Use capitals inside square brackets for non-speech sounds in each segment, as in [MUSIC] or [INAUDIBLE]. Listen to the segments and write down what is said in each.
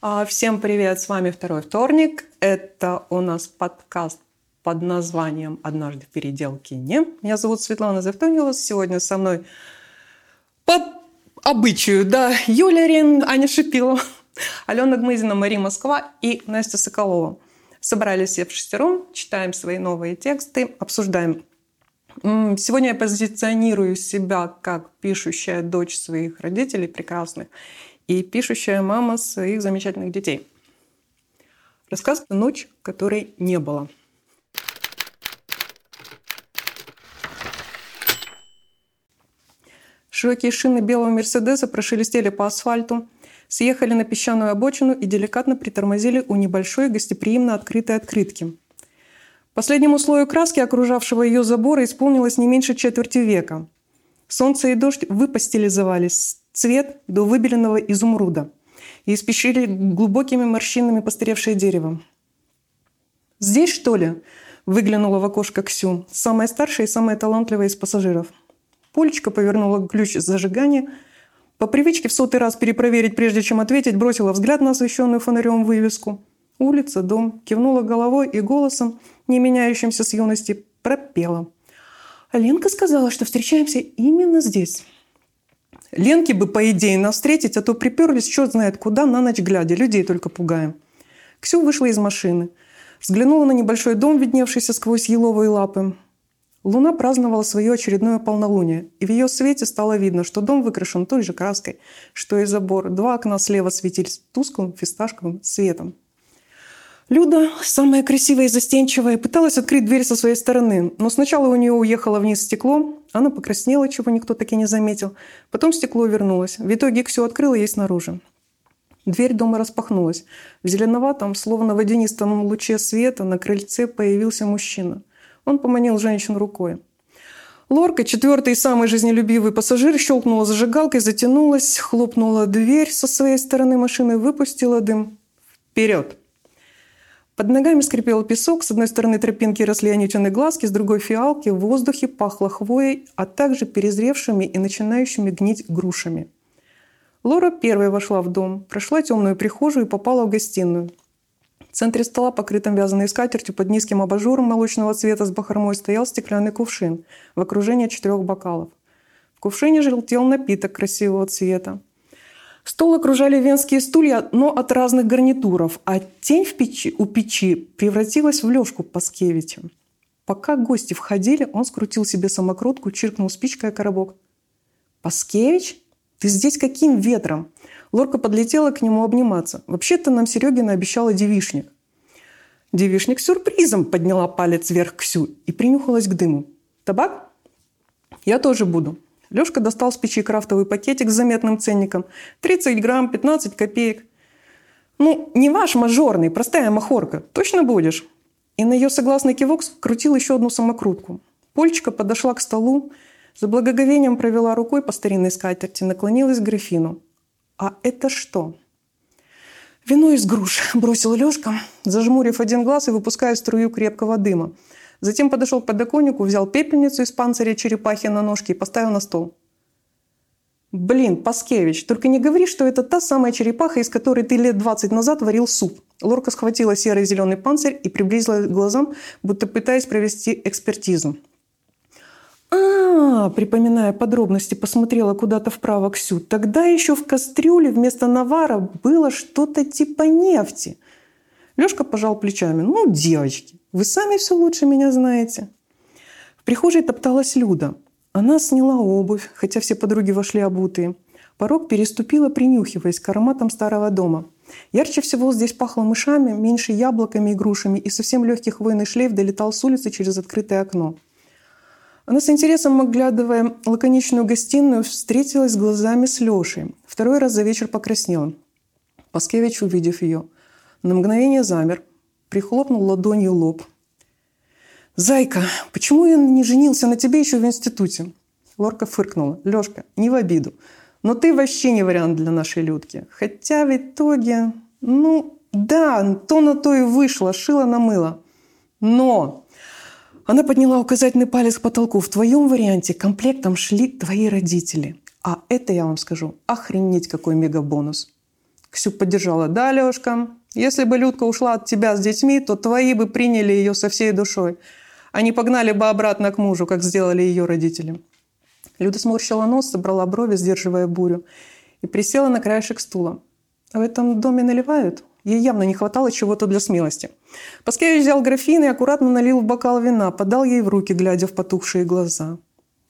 А, всем привет, с вами второй вторник. Это у нас подкаст под названием «Однажды в переделке не». Меня зовут Светлана Завтонилова. Сегодня со мной по обычаю, да, Юля Рин, Аня Шипилова, [LAUGHS] Алена Гмызина, Мария Москва и Настя Соколова. Собрались все в шестером, читаем свои новые тексты, обсуждаем. Сегодня я позиционирую себя как пишущая дочь своих родителей прекрасных и пишущая мама своих замечательных детей. Рассказ «Ночь, которой не было». Широкие шины белого Мерседеса прошелестели по асфальту, съехали на песчаную обочину и деликатно притормозили у небольшой гостеприимно открытой открытки. Последнему слою краски, окружавшего ее забора, исполнилось не меньше четверти века. Солнце и дождь выпастилизовались цвет до выбеленного изумруда и испещрили глубокими морщинами постаревшее дерево. «Здесь, что ли?» – выглянула в окошко Ксю, самая старшая и самая талантливая из пассажиров. Полечка повернула ключ зажигания – по привычке в сотый раз перепроверить, прежде чем ответить, бросила взгляд на освещенную фонарем вывеску. Улица, дом, кивнула головой и голосом, не меняющимся с юности, пропела. Ленка сказала, что встречаемся именно здесь. Ленке бы, по идее, нас встретить, а то приперлись черт знает куда на ночь глядя, людей только пугаем. Ксю вышла из машины. Взглянула на небольшой дом, видневшийся сквозь еловые лапы. Луна праздновала свое очередное полнолуние, и в ее свете стало видно, что дом выкрашен той же краской, что и забор. Два окна слева светились тусклым фисташковым светом. Люда, самая красивая и застенчивая, пыталась открыть дверь со своей стороны, но сначала у нее уехало вниз стекло, она покраснела, чего никто таки не заметил. Потом стекло вернулось. В итоге все открыло ей снаружи. Дверь дома распахнулась. В зеленоватом, словно водянистом луче света, на крыльце появился мужчина. Он поманил женщину рукой. Лорка, четвертый и самый жизнелюбивый пассажир, щелкнула зажигалкой, затянулась, хлопнула дверь со своей стороны машины, выпустила дым. Вперед! Под ногами скрипел песок, с одной стороны тропинки росли анютины глазки, с другой фиалки, в воздухе пахло хвоей, а также перезревшими и начинающими гнить грушами. Лора первой вошла в дом, прошла темную прихожую и попала в гостиную – в центре стола, покрытым вязаной скатертью, под низким абажуром молочного цвета с бахромой стоял стеклянный кувшин в окружении четырех бокалов. В кувшине желтел напиток красивого цвета. Стол окружали венские стулья, но от разных гарнитуров, а тень в печи, у печи превратилась в Лёшку Паскевича. Пока гости входили, он скрутил себе самокрутку, чиркнул спичкой о коробок. «Паскевич? Ты здесь каким ветром?» Лорка подлетела к нему обниматься. Вообще-то нам Серегина обещала девишник. Девишник сюрпризом подняла палец вверх Ксю и принюхалась к дыму. «Табак? Я тоже буду». Лёшка достал с печи крафтовый пакетик с заметным ценником. 30 грамм, 15 копеек. «Ну, не ваш мажорный, простая махорка. Точно будешь?» И на ее согласный кивок крутил еще одну самокрутку. Польчика подошла к столу, за благоговением провела рукой по старинной скатерти, наклонилась к графину. «А это что?» «Вино из груш», – бросил Лёшка, зажмурив один глаз и выпуская струю крепкого дыма. Затем подошел к подоконнику, взял пепельницу из панциря черепахи на ножке и поставил на стол. «Блин, Паскевич, только не говори, что это та самая черепаха, из которой ты лет 20 назад варил суп». Лорка схватила серый зеленый панцирь и приблизила к глазам, будто пытаясь провести экспертизу. А, припоминая подробности, посмотрела куда-то вправо Ксю. Тогда еще в кастрюле вместо навара было что-то типа нефти. Лешка пожал плечами. Ну, девочки, вы сами все лучше меня знаете. В прихожей топталась Люда. Она сняла обувь, хотя все подруги вошли обутые. Порог переступила, принюхиваясь к ароматам старого дома. Ярче всего здесь пахло мышами, меньше яблоками и грушами, и совсем легкий хвойный шлейф долетал с улицы через открытое окно. Она с интересом, оглядывая лаконичную гостиную, встретилась глазами с Лешей. Второй раз за вечер покраснела. Паскевич, увидев ее, на мгновение замер, прихлопнул ладонью лоб. «Зайка, почему я не женился на тебе еще в институте?» Лорка фыркнула. «Лешка, не в обиду. Но ты вообще не вариант для нашей Людки. Хотя в итоге... Ну, да, то на то и вышло, шило на мыло. Но она подняла указательный палец к потолку. В твоем варианте комплектом шли твои родители. А это, я вам скажу, охренеть какой мега бонус. Ксю поддержала. Да, Лешка, если бы Людка ушла от тебя с детьми, то твои бы приняли ее со всей душой. Они погнали бы обратно к мужу, как сделали ее родители. Люда сморщила нос, собрала брови, сдерживая бурю, и присела на краешек стула. «В этом доме наливают?» Ей явно не хватало чего-то для смелости. Паскевич взял графин и аккуратно налил в бокал вина, подал ей в руки, глядя в потухшие глаза.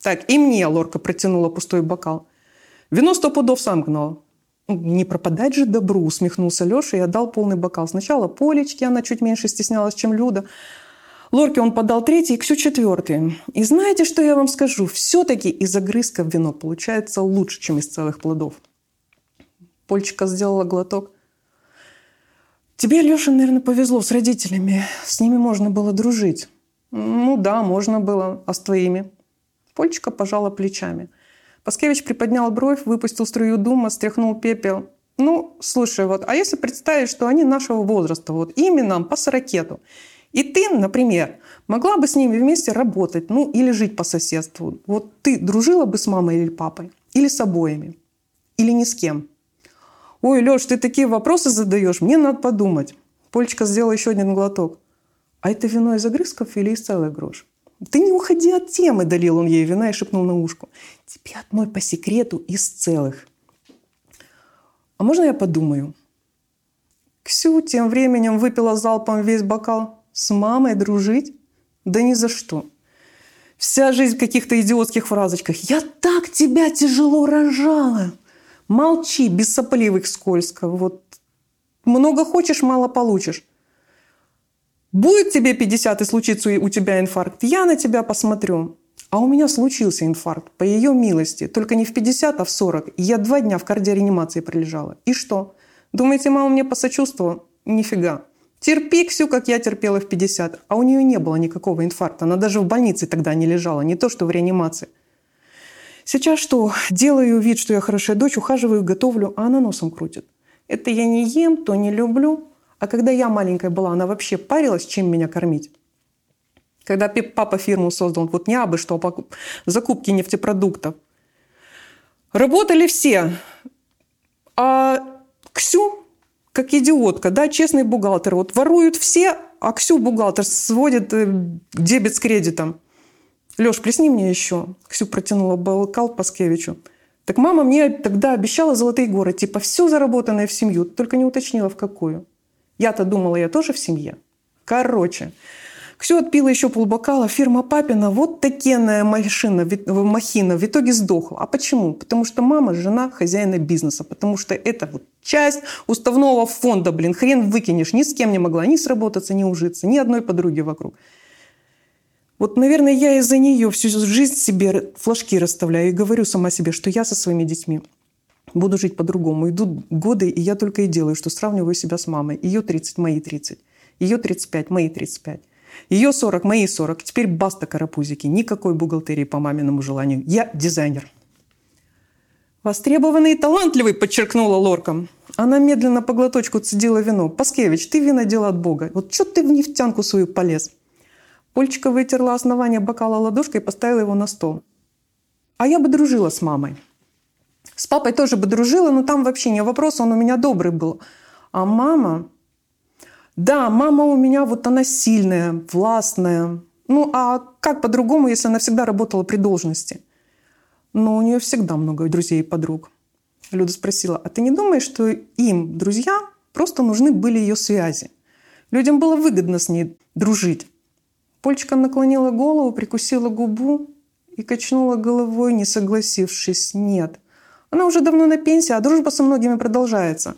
«Так, и мне!» – Лорка протянула пустой бокал. «Вино сто пудов сам гнал». «Не пропадать же добру!» – усмехнулся Леша и отдал полный бокал. Сначала Полечке, она чуть меньше стеснялась, чем Люда. Лорке он подал третий, Ксю четвертый. И знаете, что я вам скажу? Все-таки из огрызка в вино получается лучше, чем из целых плодов. Польчика сделала глоток. Тебе, Леша, наверное, повезло с родителями. С ними можно было дружить. Ну да, можно было. А с твоими? Польчика пожала плечами. Паскевич приподнял бровь, выпустил струю дума, стряхнул пепел. Ну, слушай, вот, а если представить, что они нашего возраста, вот, ими по сорокету, и ты, например, могла бы с ними вместе работать, ну, или жить по соседству. Вот ты дружила бы с мамой или папой? Или с обоими? Или ни с кем? Ой, Леш, ты такие вопросы задаешь, мне надо подумать. Польчика сделала еще один глоток. А это вино из огрызков или из целых грош? Ты не уходи от темы, долил он ей вина и шепнул на ушко. Тебе одной по секрету из целых. А можно я подумаю? Ксю тем временем выпила залпом весь бокал. С мамой дружить? Да ни за что. Вся жизнь в каких-то идиотских фразочках. «Я так тебя тяжело рожала!» Молчи, без сопливых скользко. Вот много хочешь, мало получишь. Будет тебе 50 и случится у тебя инфаркт, я на тебя посмотрю. А у меня случился инфаркт, по ее милости. Только не в 50, а в 40. И я два дня в кардиореанимации пролежала. И что? Думаете, мама мне посочувствовала? Нифига. Терпи, Ксю, как я терпела в 50. А у нее не было никакого инфаркта. Она даже в больнице тогда не лежала, не то что в реанимации. Сейчас что? Делаю вид, что я хорошая дочь, ухаживаю, готовлю, а она носом крутит. Это я не ем, то не люблю. А когда я маленькая была, она вообще парилась, чем меня кормить? Когда папа фирму создал, вот не абы что, а закупки нефтепродуктов. Работали все. А Ксю, как идиотка, да, честный бухгалтер, вот воруют все, а Ксю бухгалтер сводит э, дебет с кредитом. Леш, плесни мне еще. Ксю протянула бокал Паскевичу. Так мама мне тогда обещала золотые горы, типа все заработанное в семью, только не уточнила в какую. Я-то думала, я тоже в семье. Короче, Ксю отпила еще полбокала. Фирма Папина, вот такенная машина, махина, в итоге сдохла. А почему? Потому что мама жена хозяина бизнеса. Потому что это вот часть уставного фонда, блин, хрен выкинешь. Ни с кем не могла ни сработаться, ни ужиться, ни одной подруги вокруг. Вот, наверное, я из-за нее всю жизнь себе флажки расставляю и говорю сама себе, что я со своими детьми буду жить по-другому. Идут годы, и я только и делаю, что сравниваю себя с мамой. Ее 30, мои 30. Ее 35, мои 35. Ее 40, мои 40. Теперь баста карапузики. Никакой бухгалтерии по маминому желанию. Я дизайнер. «Востребованный и талантливый», – подчеркнула Лорка. Она медленно по глоточку цедила вино. «Паскевич, ты вино дело от Бога. Вот что ты в нефтянку свою полез?» Польчика вытерла основание бокала ладошкой и поставила его на стол. А я бы дружила с мамой. С папой тоже бы дружила, но там вообще не вопрос, он у меня добрый был. А мама... Да, мама у меня вот она сильная, властная. Ну, а как по-другому, если она всегда работала при должности? Но у нее всегда много друзей и подруг. Люда спросила, а ты не думаешь, что им, друзья, просто нужны были ее связи? Людям было выгодно с ней дружить. Польчика наклонила голову, прикусила губу и качнула головой, не согласившись. Нет. Она уже давно на пенсии, а дружба со многими продолжается.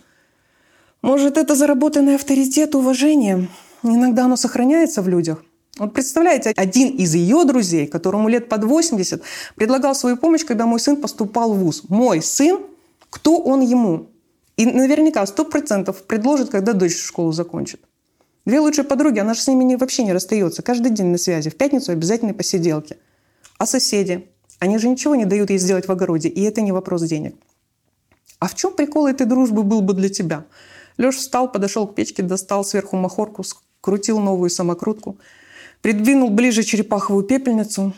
Может, это заработанный авторитет, уважение? Иногда оно сохраняется в людях. Вот представляете, один из ее друзей, которому лет под 80, предлагал свою помощь, когда мой сын поступал в ВУЗ. Мой сын, кто он ему? И наверняка сто процентов предложит, когда дочь школу закончит. Две лучшие подруги, она же с ними не, вообще не расстается. Каждый день на связи. В пятницу обязательно посиделки. А соседи? Они же ничего не дают ей сделать в огороде. И это не вопрос денег. А в чем прикол этой дружбы был бы для тебя? Леша встал, подошел к печке, достал сверху махорку, скрутил новую самокрутку, придвинул ближе черепаховую пепельницу.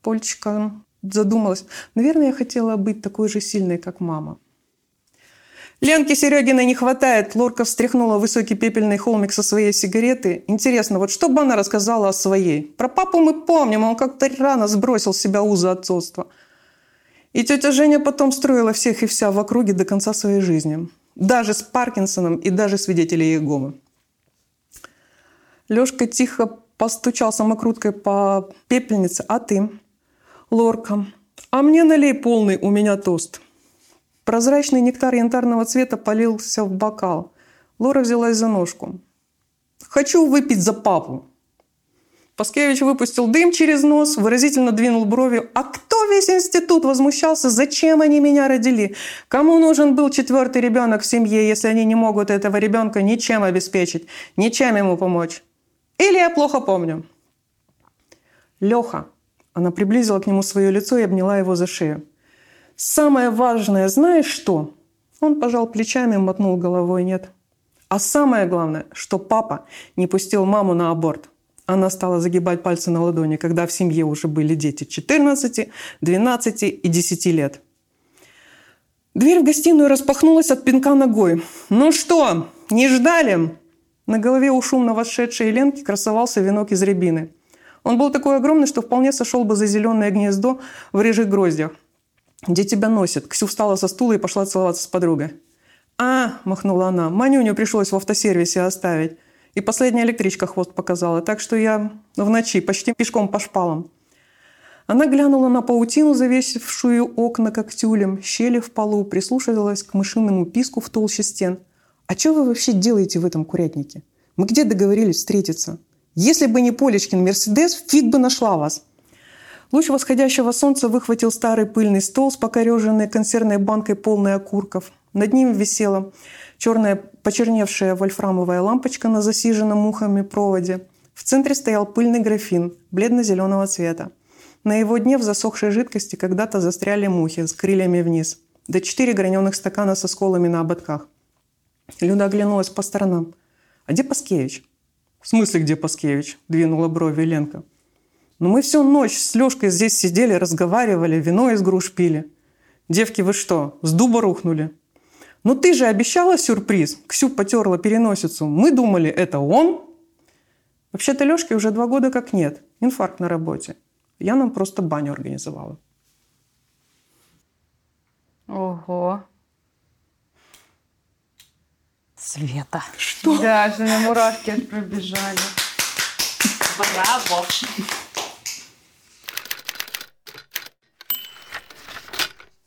Польчика задумалась. Наверное, я хотела быть такой же сильной, как мама. Ленки Серегиной не хватает. Лорка встряхнула высокий пепельный холмик со своей сигареты. Интересно, вот что бы она рассказала о своей? Про папу мы помним, он как-то рано сбросил с себя узы отцовства. И тетя Женя потом строила всех и вся в округе до конца своей жизни. Даже с Паркинсоном и даже свидетелей Иеговы. Лешка тихо постучал самокруткой по пепельнице. «А ты?» «Лорка, а мне налей полный, у меня тост». Прозрачный нектар янтарного цвета полился в бокал. Лора взялась за ножку. «Хочу выпить за папу». Паскевич выпустил дым через нос, выразительно двинул бровью. «А кто весь институт возмущался? Зачем они меня родили? Кому нужен был четвертый ребенок в семье, если они не могут этого ребенка ничем обеспечить, ничем ему помочь? Или я плохо помню?» «Леха». Она приблизила к нему свое лицо и обняла его за шею. Самое важное, знаешь что? Он пожал плечами мотнул головой «нет». А самое главное, что папа не пустил маму на аборт. Она стала загибать пальцы на ладони, когда в семье уже были дети 14, 12 и 10 лет. Дверь в гостиную распахнулась от пинка ногой. «Ну что, не ждали?» На голове у шумно вошедшей Ленки красовался венок из рябины. Он был такой огромный, что вполне сошел бы за зеленое гнездо в рыжих гроздях. Где тебя носит?» Ксю встала со стула и пошла целоваться с подругой. «А!» – махнула она. «Манюню пришлось в автосервисе оставить. И последняя электричка хвост показала. Так что я в ночи почти пешком по шпалам». Она глянула на паутину, завесившую окна как тюлем, щели в полу, прислушивалась к мышиному писку в толще стен. «А что вы вообще делаете в этом курятнике? Мы где договорились встретиться? Если бы не Полечкин Мерседес, фиг бы нашла вас!» Луч восходящего солнца выхватил старый пыльный стол с покореженной консервной банкой, полной окурков. Над ним висела черная почерневшая вольфрамовая лампочка на засиженном мухами проводе. В центре стоял пыльный графин бледно-зеленого цвета. На его дне в засохшей жидкости когда-то застряли мухи с крыльями вниз. До четыре граненых стакана со сколами на ободках. Люда оглянулась по сторонам. «А где Паскевич?» «В смысле, где Паскевич?» – двинула брови Ленка. Но мы всю ночь с Лешкой здесь сидели, разговаривали, вино из груш пили. Девки, вы что, с дуба рухнули? Ну ты же обещала сюрприз. Ксю потерла переносицу. Мы думали, это он. Вообще-то Лешки уже два года как нет. Инфаркт на работе. Я нам просто баню организовала. Ого. Света. Что? Даже на мурашки пробежали. Браво.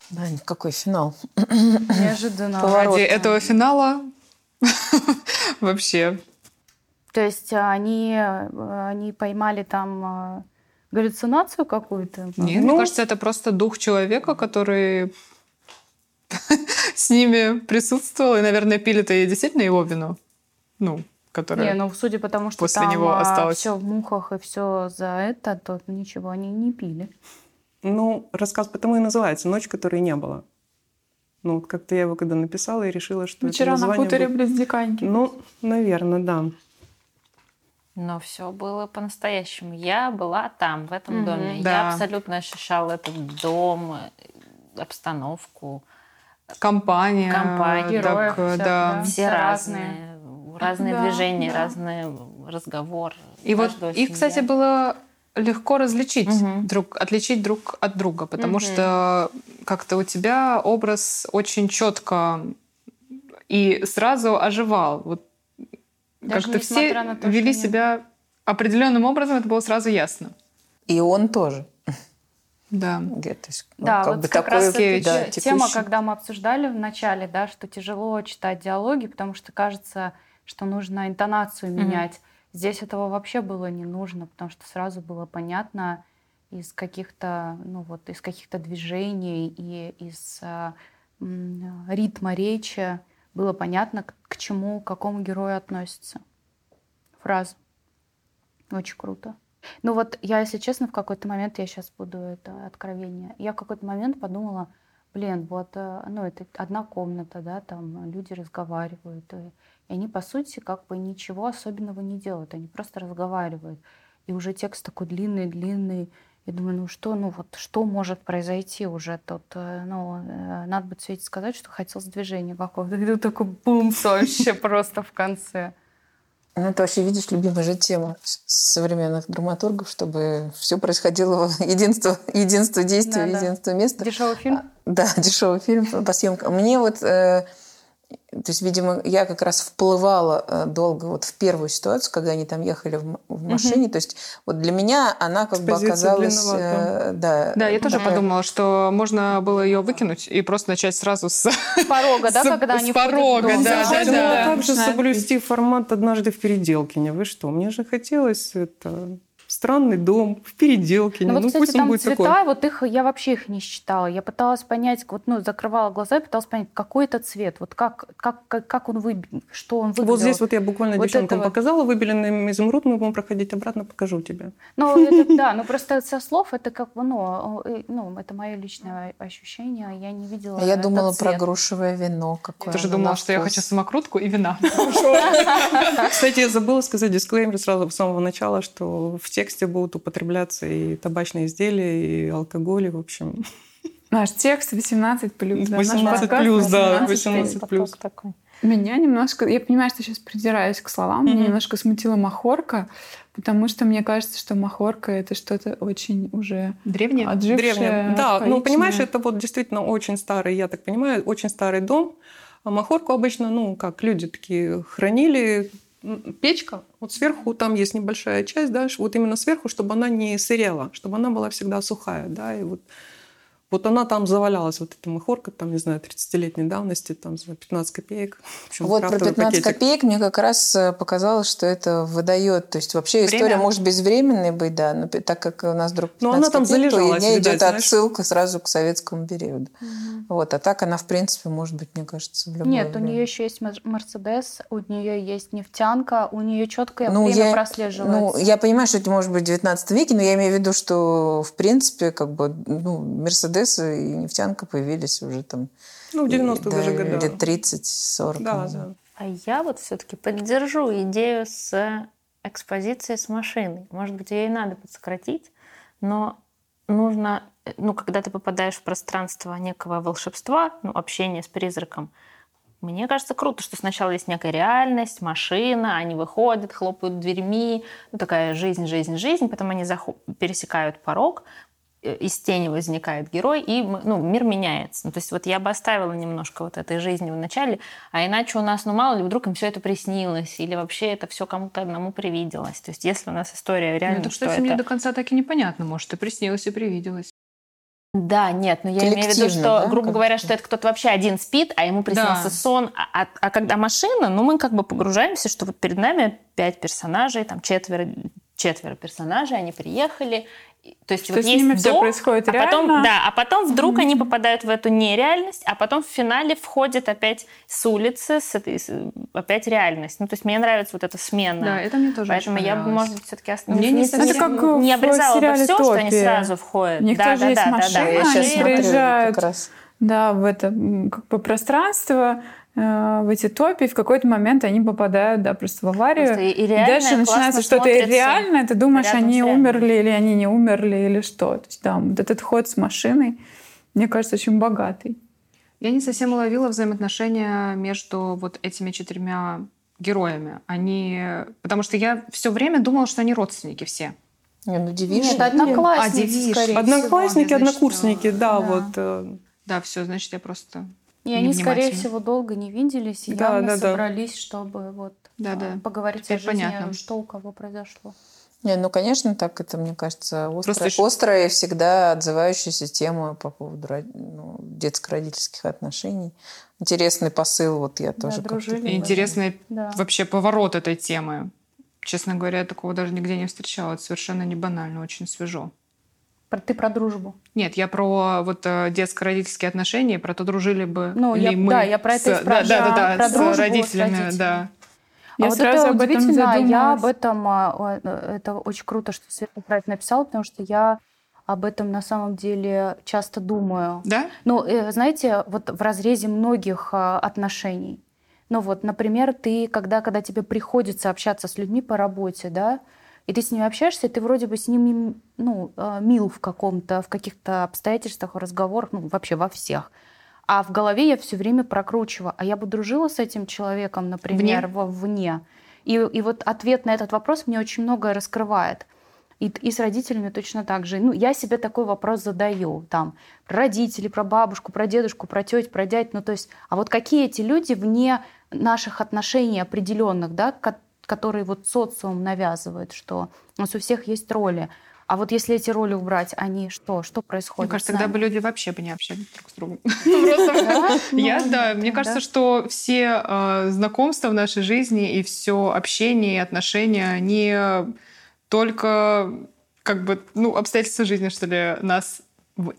Да, какой финал. Неожиданно. [LAUGHS] Поворот. Ради этого финала [LAUGHS] вообще. То есть они, они поймали там э, галлюцинацию какую-то? Нет, Ну- мне кажется, это просто дух человека, который [LAUGHS] с ними присутствовал. И, наверное, пили-то и действительно его вино. Ну, которое... Не, ну судя по тому, что после там него осталось. все в мухах и все за это, то ничего они не пили. Ну, рассказ потому и называется «Ночь, которой не было». Ну, вот как-то я его когда написала и решила, что это Вчера на название хуторе будет- близ Диканьки. Ну, наверное, да. Но все было по-настоящему. Я была там, в этом Мгм. доме. Да. Я абсолютно ощущала этот дом, э, обстановку. Компания. Компания, так, героев всех, да. да. Все Все разные. Разные Да, движения, да. разные разговор. И вот их, семья. кстати, было легко различить Мгм. друг, отличить друг от друга, потому Мгм. что как-то у тебя образ очень четко и сразу оживал. Вот Даже как-то все то, что вели нет. себя определенным образом, это было сразу ясно. И он тоже. Да. Где, то есть, ну, Да, как вот бы как такой, раз эта да, те- тема, когда мы обсуждали в начале, да, что тяжело читать диалоги, потому что кажется, что нужно интонацию менять. Здесь этого вообще было не нужно, потому что сразу было понятно из каких-то, ну вот, из каких-то движений и из м, ритма речи было понятно, к, к чему, к какому герою относится фраза. Очень круто. Ну вот я, если честно, в какой-то момент, я сейчас буду это откровение, я в какой-то момент подумала, блин, вот, э, ну это одна комната, да, там люди разговаривают, и, и они, по сути, как бы ничего особенного не делают, они просто разговаривают. И уже текст такой длинный-длинный, Я думаю, ну что, ну вот что может произойти уже тут? э, Ну, э, надо бы Свете сказать, что хотелось движения какого-то. [LAUGHS] И тут такой бум вообще просто в конце. Ну, это вообще, видишь, любимая же тема современных драматургов, чтобы все происходило в [LAUGHS] единство, единство действия, Да-да. единство места. Дешевый фильм? Да, [LAUGHS] дешевый фильм по съемкам. Мне вот, э, то есть, видимо, я как раз вплывала э, долго вот в первую ситуацию, когда они там ехали в, в машине. То есть вот для меня она как бы оказалась... э, да, Да, я тоже такая- подумала, что можно было ее выкинуть и просто начать сразу с... С порога, [LAUGHS] да, С- когда с они в порога, да, Я да, да. также соблюсти формат «Однажды в Переделкине». Вы что? Мне же хотелось это странный дом в Переделкине. Ну вот, ну кстати, пусть он там будет цвета, такой. вот их я вообще их не считала. Я пыталась понять, вот, ну, закрывала глаза и пыталась понять, какой это цвет, вот как, как, как, как он выбит, что он выглядел. Вот здесь вот я буквально Вот девчонкам это вот. показала выбеленный изумруд, мы будем проходить обратно, покажу тебе. Ну, это, [LAUGHS] да, ну просто со слов это как бы, ну, э, ну, это мое личное ощущение, я не видела А я думала про грушевое вино. Какое Я тоже оно думала, что я хочу самокрутку и вина. [LAUGHS] Кстати, я забыла сказать дисклеймер сразу с самого начала, что в тексте будут употребляться и табачные изделия, и алкоголь, и, в общем... Наш текст 18 плюс. 18 плюс, да, 18 18 плюс. такой. Меня немножко, я понимаю, что сейчас придираюсь к словам, меня Мгм. немножко смутила махорка, потому что мне кажется, что махорка это что-то очень уже Древние? отжившее. Древнее. Да, ну понимаешь, это вот действительно очень старый, я так понимаю, очень старый дом. А махорку обычно, ну, как люди такие хранили, печка, вот сверху там есть небольшая часть, да, вот именно сверху, чтобы она не сырела, чтобы она была всегда сухая, да, и вот вот она там завалялась, вот эта махорка, там, не знаю, 30-летней давности, там, за 15 копеек. [LAUGHS] Общем, Вот про крафтовый 15 пакетик. копеек мне как раз э, показалось, что это выдает. То есть вообще Время? история может безвременной быть, да, но так как у нас вдруг Но она 15 там копеек, то у меня видать, идет знаешь. отсылка сразу к советскому периоду. Вот, а так она, в принципе, может быть, мне кажется, в любое Нет, у время. нее еще есть Мер- Мерседес, у нее есть нефтянка, у нее четкое Ну, время я- прослеживается. Ну, я понимаю, что это может быть в 19 веке, но я имею в виду, что, в принципе, как бы, ну, Мерседесы и нефтянка появились уже там... Ну, в 90-х да, годах. Лет 30-40 Да, назад. да. А я вот все-таки поддержу идею с экспозицией с машиной. Может быть, ее и надо подсократить, но нужно, ну, когда ты попадаешь в пространство некого волшебства, ну, общения с призраком, мне кажется, круто, что сначала есть некая реальность, машина, они выходят, хлопают дверьми, ну, такая жизнь, жизнь, жизнь, потом они захо- пересекают порог, из тени возникает герой, и ну, мир меняется. Ну, то есть вот я бы оставила немножко вот этой жизни в начале, а иначе у нас, ну мало ли, вдруг им все это приснилось, или вообще это все кому-то одному привиделось. То есть если у нас история Ну, реально, это, что кстати, мне это... до конца так и непонятно. Может, и приснилось, и привиделось. Да, нет, но я имею в виду, что, да, грубо как говоря, что это кто-то вообще один спит, а ему приснился Да. сон. А, а- а когда машина, ну мы как бы погружаемся, что вот перед нами пять персонажей, там четверо, четверо персонажей, они приехали. То есть Что вот с есть ними до, происходит а потом, реально. да, а потом вдруг они попадают в эту нереальность, а потом в финале входит опять с улицы, с этой, с- опять реальность. Ну, то есть мне нравится вот эта смена. Да, это мне тоже Поэтому очень я бы, может быть, все-таки Мне не совсем- Это как не обрезала бы все, что они сразу входят. У них да, тоже да, есть да, да, машина, да. Я они сейчас И- смотрю приезжают. как раз. Да, в это как бы пространство, в эти топи, и в какой-то момент они попадают, да, просто в аварию. Просто и- и дальше начинается что-то реальное, ты думаешь, они умерли или они не умерли, или что. То есть, да, вот этот ход с машиной, мне кажется, очень богатый. Я не совсем уловила взаимоотношения между вот этими четырьмя героями. Они... Потому что я все время думала, что они родственники все. Не, ну, девишь. Нет, одноклассники, А, скорее Одноклассники, всего, значит, однокурсники, да, да. вот. э, Да, все, значит, я просто... И они, скорее всего, долго не виделись и Да, явно да, да. собрались, чтобы вот Да-да. а, поговорить Теперь о жизни, понятно. что у кого произошло. Не, ну, конечно, так это, мне кажется, острая, Просто острая и всегда отзывающаяся тема по поводу ну, детско-родительских отношений. Интересный посыл, вот я тоже как-то дружили. Интересный Да. вообще поворот этой темы. Честно говоря, я такого даже нигде не встречала. Это совершенно не банально, очень свежо. Про- Ты про дружбу. Нет, я про вот э, детско-родительские отношения, про то, дружили бы Ну, ли я- мы да, я про это и с, да, спрашиваю. да, да, да, Про с дружбу с родителями, родителями. да. Я а вот это об этом удивительно, я задумалась. об этом, а, а, это очень круто, что Света про это написала, потому что я об этом на самом деле часто думаю. Да? Ну, э, знаете, вот в разрезе многих а, отношений. Ну вот, например, ты, когда, когда тебе приходится общаться с людьми по работе, да, И ты с ними общаешься, и ты вроде бы с ними ну, э, мил в каком-то, в каких-то обстоятельствах, разговорах, ну, вообще во всех. А в голове я все время прокручиваю, а я бы дружила с этим человеком, например, вне. вовне. И, и вот ответ на этот вопрос мне очень многое раскрывает. И, и с родителями точно так же. Ну, я себе такой вопрос задаю. Там, про родителей, про бабушку, про дедушку, про тетю, про дядь. Ну, то есть, а вот какие эти люди вне наших отношений определенных, да, которые вот социум навязывает, что у нас у всех есть роли. А вот если эти роли убрать, они что? Что происходит? Мне кажется, тогда бы люди вообще бы не общались друг с другом. [LAUGHS] [LAUGHS] [LAUGHS] Ну, я, да, мне кажется, что все а, знакомства в нашей жизни и все общение и отношения, они только как бы, ну, обстоятельства жизни, что ли, нас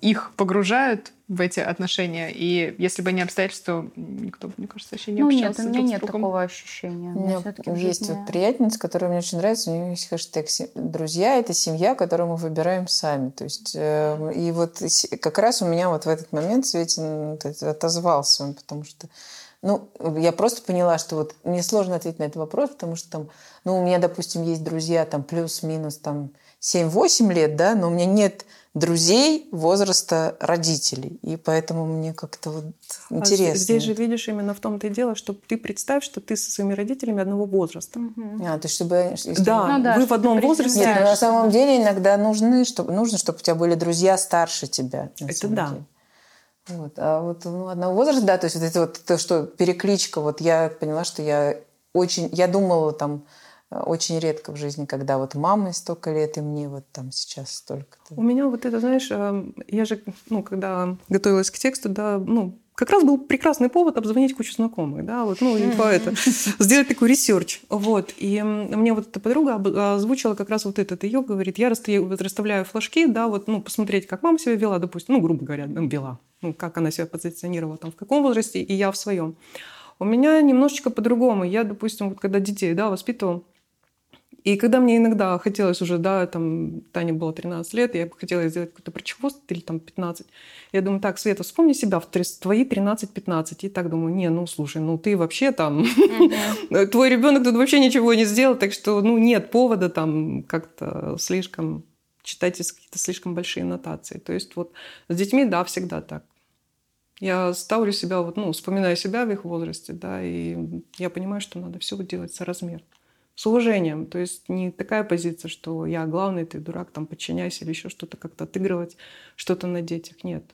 их погружают в эти отношения. И если бы не обстоятельства, никто, мне кажется, вообще не ну, общался. Нет, у меня нет такого ощущения. У меня, у меня есть вот приятельница, которая мне очень нравится. У нее есть хэштег «Друзья» — это семья, которую мы выбираем сами. То есть, э, и вот как раз у меня вот в этот момент Светин отозвался он, потому что ну, я просто поняла, что вот мне сложно ответить на этот вопрос, потому что там, ну, у меня, допустим, есть друзья там плюс-минус там 7-8 лет, да, но у меня нет друзей возраста родителей. И поэтому мне как-то вот интересно. А здесь же видишь именно в том-то и дело, что ты представь, что ты со своими родителями одного возраста. Угу. А, то есть чтобы... Если... Да, ну, да, вы в одном возрасте. Нет, но на самом деле иногда нужны, чтобы, нужно, чтобы у тебя были друзья старше тебя. Это да. Деле. Вот. А вот ну, одного возраста, да, то есть вот это вот то, что перекличка, вот я поняла, что я очень, я думала там очень редко в жизни, когда вот маме столько лет, и мне вот там сейчас столько. -то. У меня вот это, знаешь, эм, я же, ну, когда готовилась к тексту, да, ну, как раз был прекрасный повод обзвонить кучу знакомых, да, вот, ну, и по это, сделать такой research, вот, и мне вот эта подруга озвучила как раз вот этот ее, говорит, я расставляю флажки, да, вот, ну, посмотреть, как мама себя вела, допустим, ну, грубо говоря, вела, ну, как она себя позиционировала там, в каком возрасте, и я в своем. У меня немножечко по-другому. Я, допустим, вот когда детей, да, воспитывала, и когда мне иногда хотелось уже, да, там, Тане было 13 лет, я бы хотела сделать какой-то прочехвост или там 15. Я думаю, так, Света, вспомни себя в твои 13-15. И так думаю, не, ну, слушай, ну, ты вообще там... [LAUGHS] Твой ребенок тут вообще ничего не сделал, так что, ну, нет повода там как-то слишком читать какие-то слишком большие нотации. То есть вот с детьми, да, всегда так. Я ставлю себя, вот, ну, вспоминаю себя в их возрасте, да, и я понимаю, что надо все делать соразмерно с уважением. То есть не такая позиция, что я главный, ты дурак, там подчиняйся или еще что-то как-то отыгрывать, что-то на детях. Нет.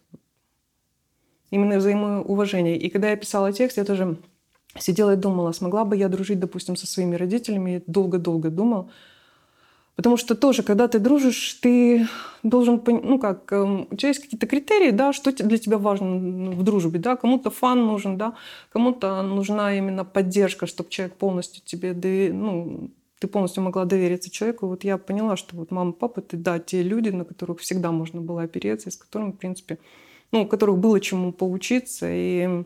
Именно взаимоуважение. И когда я писала текст, я тоже сидела и думала, смогла бы я дружить, допустим, со своими родителями. Долго-долго думал. Потому что тоже, когда ты дружишь, ты должен, ну как, эм, у тебя есть какие-то критерии, да, что для тебя важно в дружбе, да, кому-то фан нужен, да, кому-то нужна именно поддержка, чтобы человек полностью тебе, ну, ты полностью могла довериться человеку. Вот я поняла, что вот мама, папа, это, да, те люди, на которых всегда можно было опереться, и с которыми, в принципе, ну, у которых было чему поучиться, и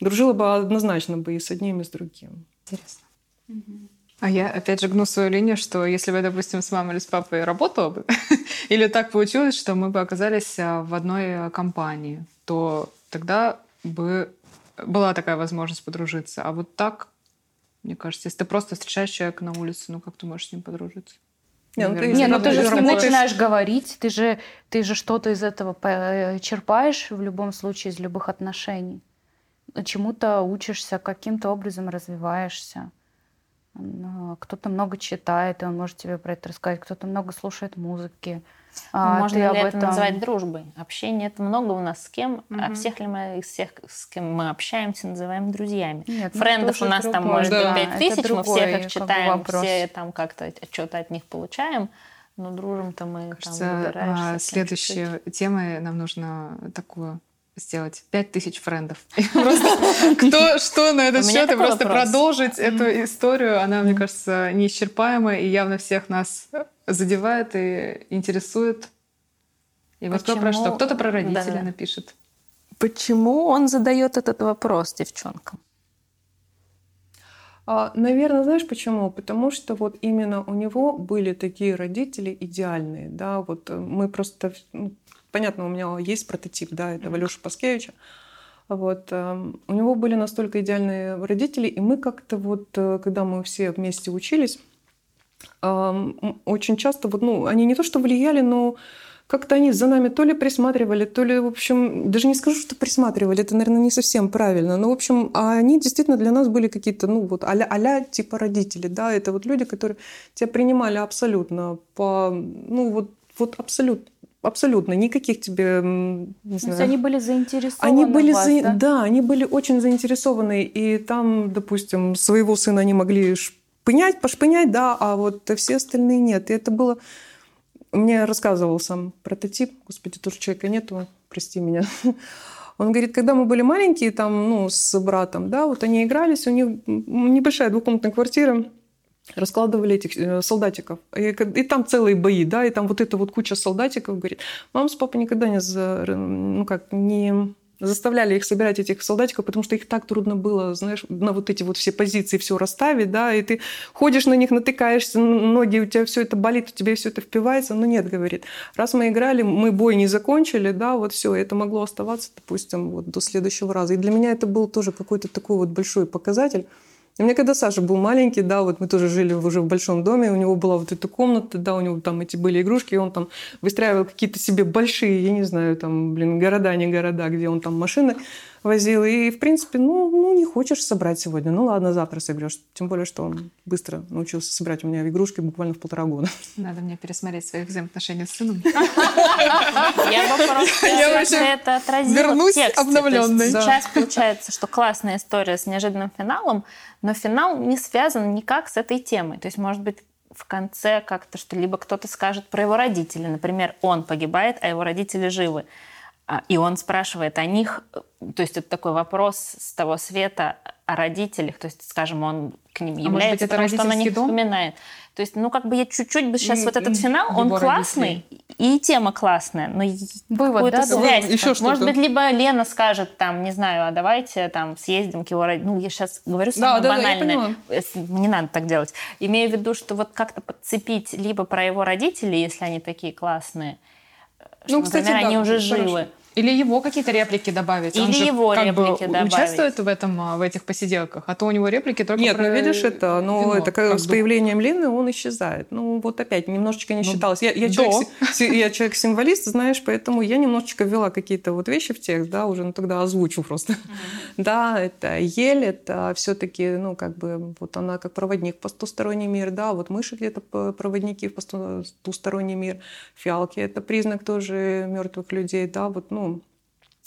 дружила бы однозначно бы и с одним, и с другим. Интересно. Угу. А я опять же гну свою линию, что если бы, допустим, с мамой или с папой работала бы, [LAUGHS] или так получилось, что мы бы оказались а, в одной компании, то тогда бы была такая возможность подружиться. А вот так, мне кажется, если ты просто встречаешь человека на улице, ну как ты можешь с ним подружиться? Не, ну, ты, не, ну ты же с ним начинаешь говорить, ты же, ты же что-то из этого э, черпаешь в любом случае из любых отношений. Чему-то учишься, каким-то образом развиваешься. Кто-то много читает, и он может тебе про это рассказать. Кто-то много слушает музыки. А, Можно ли это этом... назвать дружбой? Общение это много у нас с кем, угу. а всех ли мы из всех, с кем мы общаемся, называем друзьями? Нет, ну, Френдов у нас другое. там может да, быть 5 тысяч, мы всех их читаем, как бы все там как-то что-то от них получаем. Но дружим-то мы Кажется, там выбираешься. Следующей темой нам нужно такую сделать пять тысяч френдов. [LAUGHS] Просто кто что на этот счет, и просто продолжить эту историю. Она, мне кажется, неисчерпаемая и явно всех нас задевает и интересует. И вот кто про что? Кто-то про родителей напишет. Почему он задает этот вопрос девчонкам? А, наверное, знаешь почему? Потому что вот именно у него были такие родители идеальные, да, вот э, мы просто ну, понятно, у меня есть прототип, да, это Валюша Паскевича. Вот. Эм, у него были настолько идеальные родители, и мы как-то вот, э, когда мы все вместе учились, очень часто, вот, ну, они не то что влияли, но как-то они за нами то ли присматривали, то ли, в общем, даже не скажу, что присматривали, это, наверное, не совсем правильно, но, в общем, а они действительно для нас были какие-то, ну, вот а-ля, а типа родители, да, это вот люди, которые тебя принимали абсолютно по, ну, вот, вот абсолютно Абсолютно, никаких тебе, не знаю. они были заинтересованы. Они были вас, за... да? да, они были очень заинтересованы, и там, допустим, своего сына они могли шпынять, пошпынять, да, а вот все остальные нет. И это было мне рассказывал сам прототип, господи, тоже человека нету, прости меня. [LAUGHS] Он говорит, когда мы были маленькие, там, ну, с братом, да, вот они игрались, у них небольшая двухкомнатная квартира, раскладывали этих э, солдатиков. И, и там целые бои, да, и там вот эта вот куча солдатиков, говорит, мама с папой никогда не, за, ну, как, не заставляли их собирать этих солдатиков, потому что их так трудно было, знаешь, на вот эти вот все позиции все расставить, да, и ты ходишь на них, натыкаешься, ноги у тебя все это болит, у тебя все это впивается, но нет, говорит, раз мы играли, мы бой не закончили, да, вот все, это могло оставаться, допустим, вот до следующего раза. И для меня это был тоже какой-то такой вот большой показатель, и мне когда Саша был маленький, да, вот мы тоже жили уже в большом доме, у него была вот эта комната, да, у него там эти были игрушки, и он там выстраивал какие-то себе большие, я не знаю, там, блин, города, не города, где он там машины возил. И, в принципе, ну, ну не хочешь собрать сегодня, ну ладно, завтра соберешь. Тем более, что он быстро научился собирать у меня игрушки буквально в полтора года. Надо мне пересмотреть свои взаимоотношения с сыном. Я бы просто это отразила в тексте. обновленной. Сейчас получается, что классная история с неожиданным финалом, но финал не связан никак с этой темой. То есть, может быть, в конце как-то что либо кто-то скажет про его родителей. Например, он погибает, а его родители живы. А, и он спрашивает о них, то есть это такой вопрос с того света о родителях, то есть, скажем, он к ним является, а быть, это потому что он о них дом? вспоминает. То есть, ну, как бы я чуть-чуть бы сейчас и, вот этот финал, он классный, родителей. и тема классная, но Вывод, да, связь. Еще что может быть, либо Лена скажет, там, не знаю, а давайте там съездим к его родителям. Ну, я сейчас говорю самое да, банальное. Да, не надо так делать. Имею в виду, что вот как-то подцепить либо про его родителей, если они такие классные, ну, что, кстати, например, да, они уже живы. Или его какие-то реплики добавить. Или Он же его как реплики бы добавить. участвует в этом, а, в этих посиделках, а то у него реплики только Нет, про ну видишь, это, ну, вино, это как, с появлением Лены он исчезает. Ну вот опять, немножечко не ну, считалось. Я, я, человек, [LAUGHS] я человек-символист, знаешь, поэтому я немножечко ввела какие-то вот вещи в текст, да, уже ну, тогда озвучу просто. Да, это ель, это все таки ну, как бы, вот она как проводник в потусторонний мир, да, вот мыши где-то проводники в потусторонний мир, фиалки — это признак тоже мертвых людей, да, вот, ну,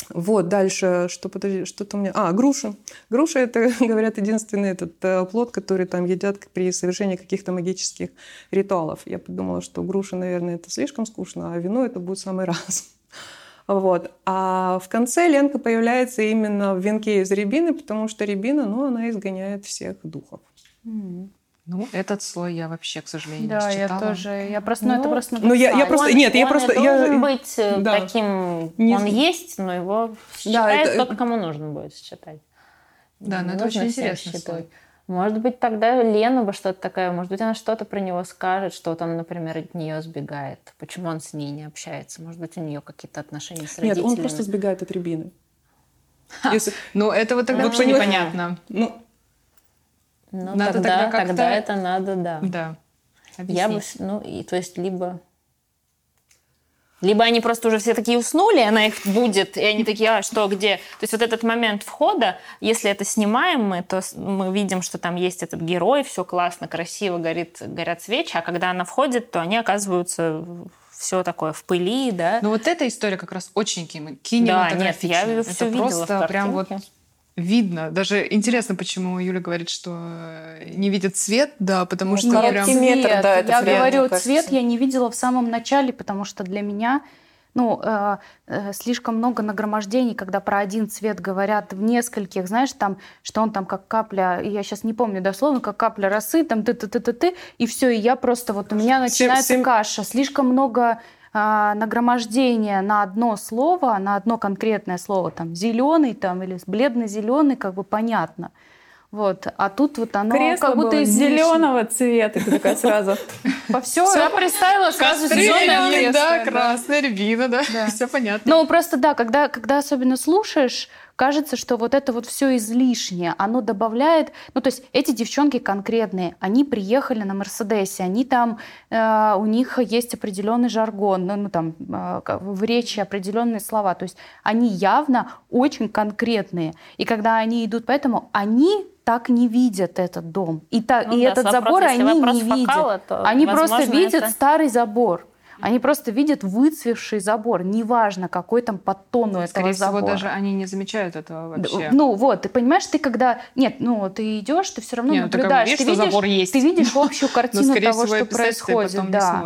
вот, дальше, что, подожди, что-то у меня... А, груша. Груша – это, [LAUGHS] говорят, единственный этот э, плод, который там едят при совершении каких-то магических ритуалов. Я подумала, что груша, наверное, это слишком скучно, а вино это будет самый раз. [LAUGHS] Вот. А в конце Ленка появляется именно в венке из рябины, потому что рябина, ну, она изгоняет всех духов. Mm-hmm. Ну, этот слой я вообще, к сожалению, да, не читала. я тоже. Я просто, ну, ну это просто. Ну, я, я просто, он, нет, я он просто, должен я быть э, да. таким, не... он есть, но его считает да, это... тот, кому нужно будет считать. Да, но это очень интересно. Слой. Может быть, тогда Лена бы что-то такая, может быть, она что-то про него скажет, что вот он, например, от нее сбегает. Почему он с ней не общается? Может быть, у нее какие-то отношения с родителями? Нет, он просто сбегает от Рябины. Если... Ну, это вот тогда вообще непонятно. Ну, ну, надо тогда, тогда, тогда это надо, да. Да. Объяснить. Я бы, ну, и, то есть, либо либо они просто уже все такие уснули, она их будет, и они такие, а что, где? То есть вот этот момент входа, если это снимаем мы, то мы видим, что там есть этот герой, все классно, красиво, горит, горят свечи, а когда она входит, то они оказываются все такое в пыли, да. Ну вот эта история как раз очень кинематографичная. Да, нет, я все это видела просто прям вот видно. Даже интересно, почему Юля говорит, что не видит цвет, да, потому ну, что прям... Метр, да, это я говорю, цвет я не видела в самом начале, потому что для меня ну, э, э, слишком много нагромождений, когда про один цвет говорят в нескольких, знаешь, там, что он там как капля, я сейчас не помню дословно, как капля росы, там ты ты ты ты ты и все, и я просто вот у меня начинается 7, 7... каша, слишком много нагромождение на одно слово, на одно конкретное слово, там зеленый там или бледно-зеленый, как бы понятно. Вот. А тут вот оно Кресло как будто из зеленого цвета. Ты такая сразу. [LAUGHS] По все. Я представила сразу зеленое Да, красная рябина, да. [LAUGHS] Все понятно. Ну, просто да, когда, когда особенно слушаешь, кажется, что вот это вот все излишнее, оно добавляет, ну то есть эти девчонки конкретные, они приехали на Мерседесе, они там, э, у них есть определенный жаргон, ну, ну там э, в речи определенные слова, то есть они явно очень конкретные, и когда они идут поэтому, они так не видят этот дом. И, та, ну, и да, этот вопрос, забор они не видят. То, они просто видят это... старый забор. Они просто видят выцвевший забор. Неважно, какой там подтон у этого Скорее забора. всего, даже они не замечают этого вообще. Ну вот, ты понимаешь, ты когда... Нет, ну ты идешь, ты все равно не, наблюдаешь. Ну, ты, видишь, ты, видишь, забор есть. ты видишь общую [LAUGHS] картину того, что происходит. Да.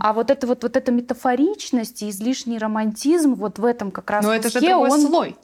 А вот это вот, вот эта метафоричность и излишний романтизм вот в этом как раз Но это же другой он... слой.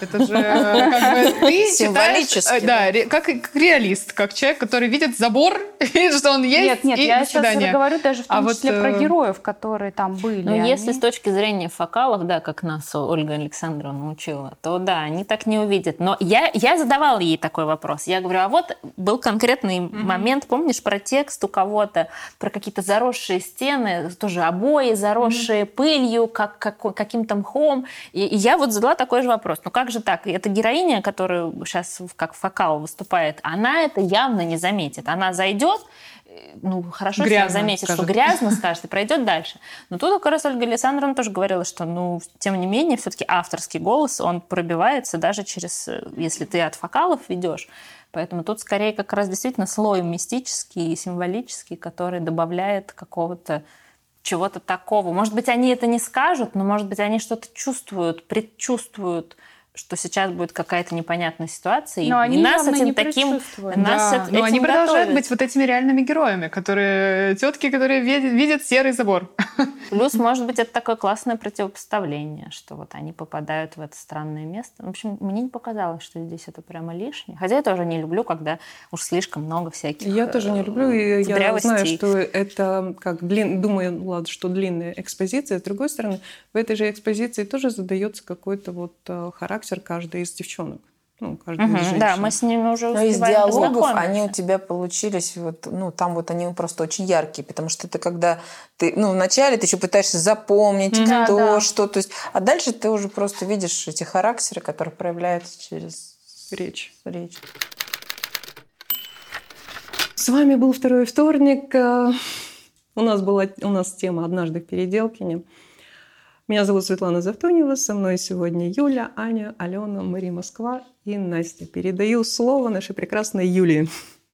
Это же как бы ты Символически. Да, как, как реалист, как человек, который видит забор, [LAUGHS] видит, что он есть, Нет, нет, и я сейчас говорю даже в том а числе вот, про героев, которые там были. Ну, они... если с точки зрения фокалов, да, как нас Ольга Александровна учила, то да, они так не увидят. Но я, я задавала ей такой вопрос. Я говорю, а вот был конкретный mm-hmm. момент, помнишь, про текст у кого-то, про какие-то заросшие стены, тоже обои, заросшие mm-hmm. пылью, как, как, каким-то мхом. И, и я вот задала такой же вопрос. Ну, как же так? Эта героиня, которая сейчас как фокал выступает, она это явно не заметит. Она зайдет, э, ну, хорошо, грязно, если заметит, скажет. что грязно [LAUGHS] скажет, и пройдет дальше. Но тут как раз Ольга Александровна тоже говорила, что, ну, тем не менее, все-таки авторский голос, он пробивается даже через, э, если ты от фокалов ведешь. Поэтому тут скорее как раз действительно слой мистический и символический, который добавляет какого-то чего-то такого. Может быть, они это не скажут, но, может быть, они что-то чувствуют, предчувствуют, что сейчас будет какая-то непонятная ситуация, но и они нас этим таким, нас да, но они продолжают быть вот этими реальными героями, которые тетки, которые видят, видят серый забор. [LAUGHS] Плюс, может быть, это такое классное противопоставление, что вот они попадают в это странное место. В общем, мне не показалось, что здесь это прямо лишнее. Хотя я тоже не люблю, когда уж слишком много всяких. Я тоже не люблю, и я знаю, что это как длин, думаю, ладно, что длинная экспозиция. С другой стороны, в этой же экспозиции тоже задается какой-то вот э, характер характер каждой из девчонок. Ну, каждой угу, из да, мы с ними уже Но из диалогов они у тебя получились, вот, ну, там вот они просто очень яркие, потому что ты когда ты, ну, вначале ты еще пытаешься запомнить, да, кто, да. что, то есть, а дальше ты уже просто видишь эти характеры, которые проявляются через речь. речь. С вами был второй вторник. Э, у нас была у нас тема «Однажды в Переделкине». Меня зовут Светлана Завтунева, со мной сегодня Юля, Аня, Алена, Мария Москва и Настя. Передаю слово нашей прекрасной Юлии.